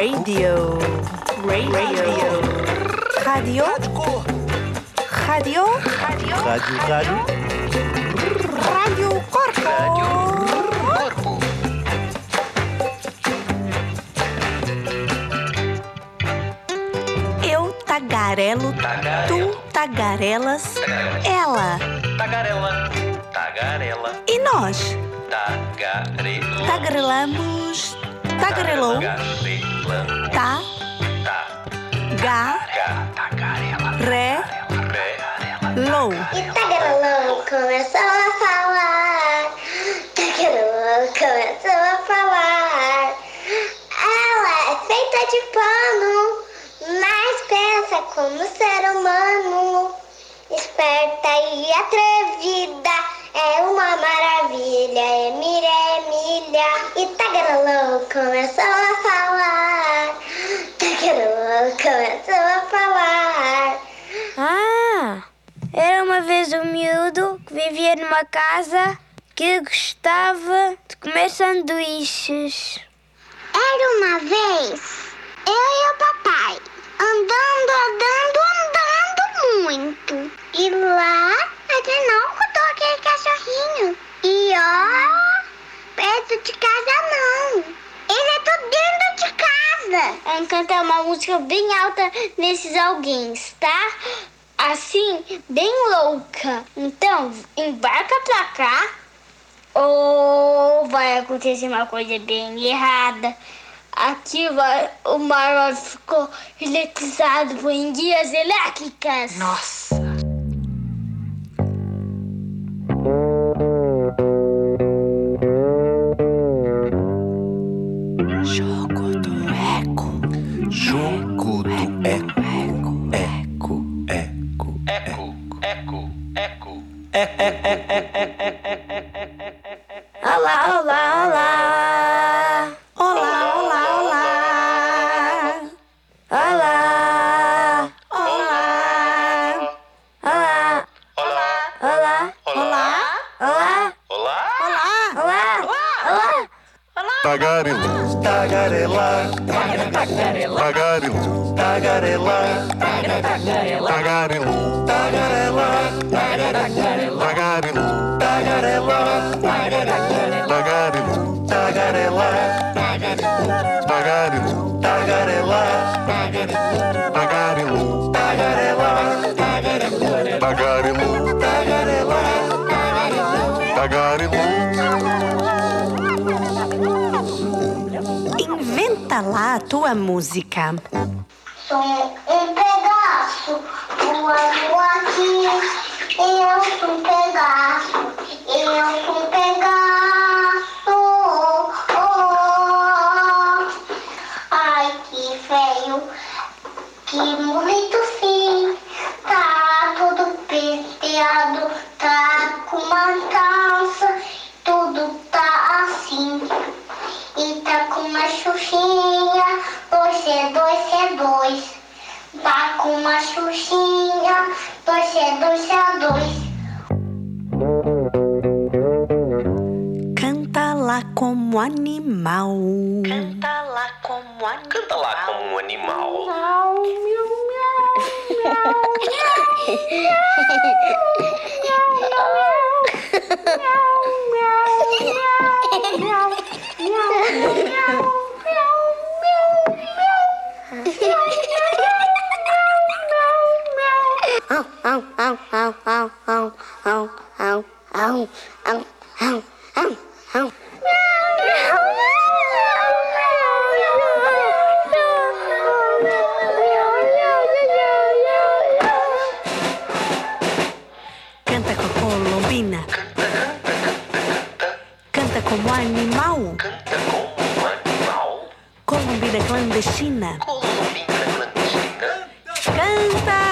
Radio. Radio. Radio. Radio. Rádio, rádio. Radio Corpo. Eu tagarelo, tu tagarelas, ela Tagarela, tagarela, e nós tagarela. tagarelamos, tagarelou, Tagarela, tá, ga, ga, tagarela, ré, re, lou. E Tagarelão começou a falar. Tagarelão começou a falar. Ela é feita de pano, mas pensa como ser humano. Esperta e atrevida, é uma maravilha. Emília, Emília. E Tagarelão começou a falar. Tagarelão começou a falar. Ah, era uma vez um miúdo que vivia numa casa que gostava de comer sanduíches. Era uma vez eu e o papai andando, andando, andando muito. E lá afinal rodou aquele cachorrinho. E ó, perto de casa não. Ele é tudo dentro de casa. Vamos cantar uma música bem alta nesses alguéns, tá? Assim, bem louca. Então, embarca pra cá ou vai acontecer uma coisa bem errada. Aqui o Marvel ficou eletrizado por guias elétricas. Nossa. Olá, olá, olá. Olá, olá, olá. Olá, Olá. olá, Olá, olá, olá, olá, olá. olá, olá. tagarelo, tagarela, tagarelo, tagarelo, tagarela, tagarelo, tagarela, tagarelo, tagarela, tagarelo, tagarela, tagarelo, tagarela, tagarelo, tagarela, tagarelo, tagarela, tagarelo. Inventa lá a tua música. Sou um pedaço voando aqui. Eu sou um pedaço. Eu sou um pedaço. uma xuxinha, torcedor CO2. É é Canta lá como animal. Canta lá como animal. Canta lá como animal. Miau, miau, miau, miau, miau, miau, miau, miau. Canta como animal. Canta como animal. Colombina clandestina. Colombina clandestina. Canta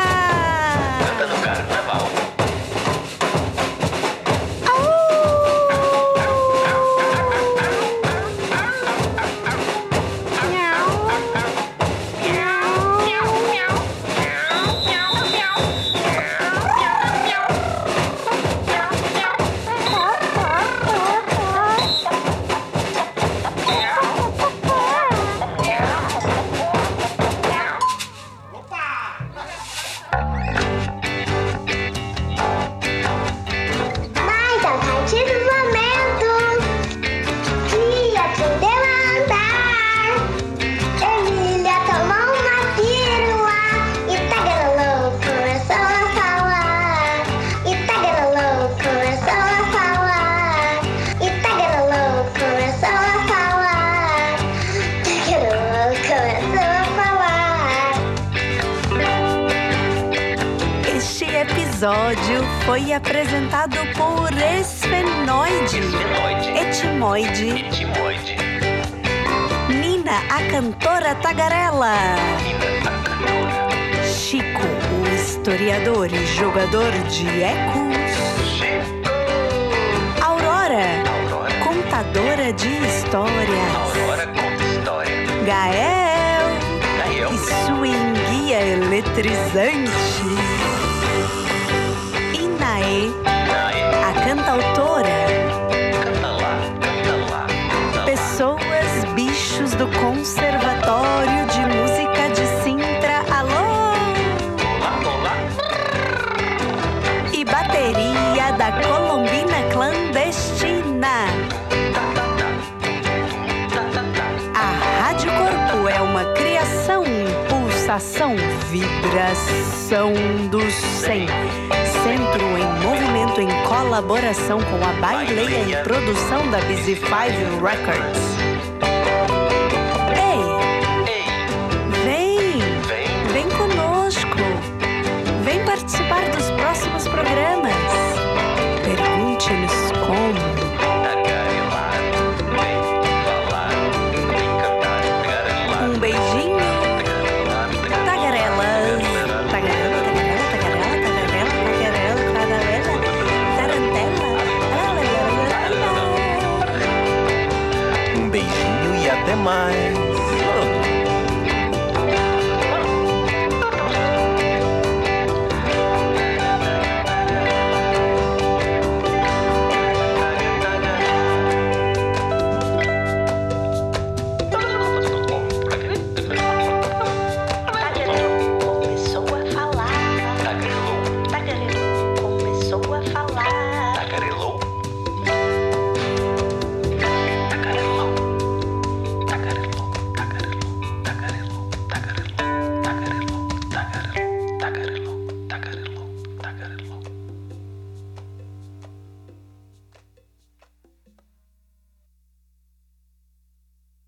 episódio foi apresentado por Esfenoide. Etimoide, Etimoide. Nina, a cantora tagarela, Nina, a cantora. Chico, o historiador e jogador de ecos, Chico. Aurora, Aurora. contadora de histórias, Aurora conta história. Gael Gael. e swing guia eletrizante, pulsação, vibração do 100. Centro em movimento em colaboração com a Baileia e produção da Busy Five Records. Até mais.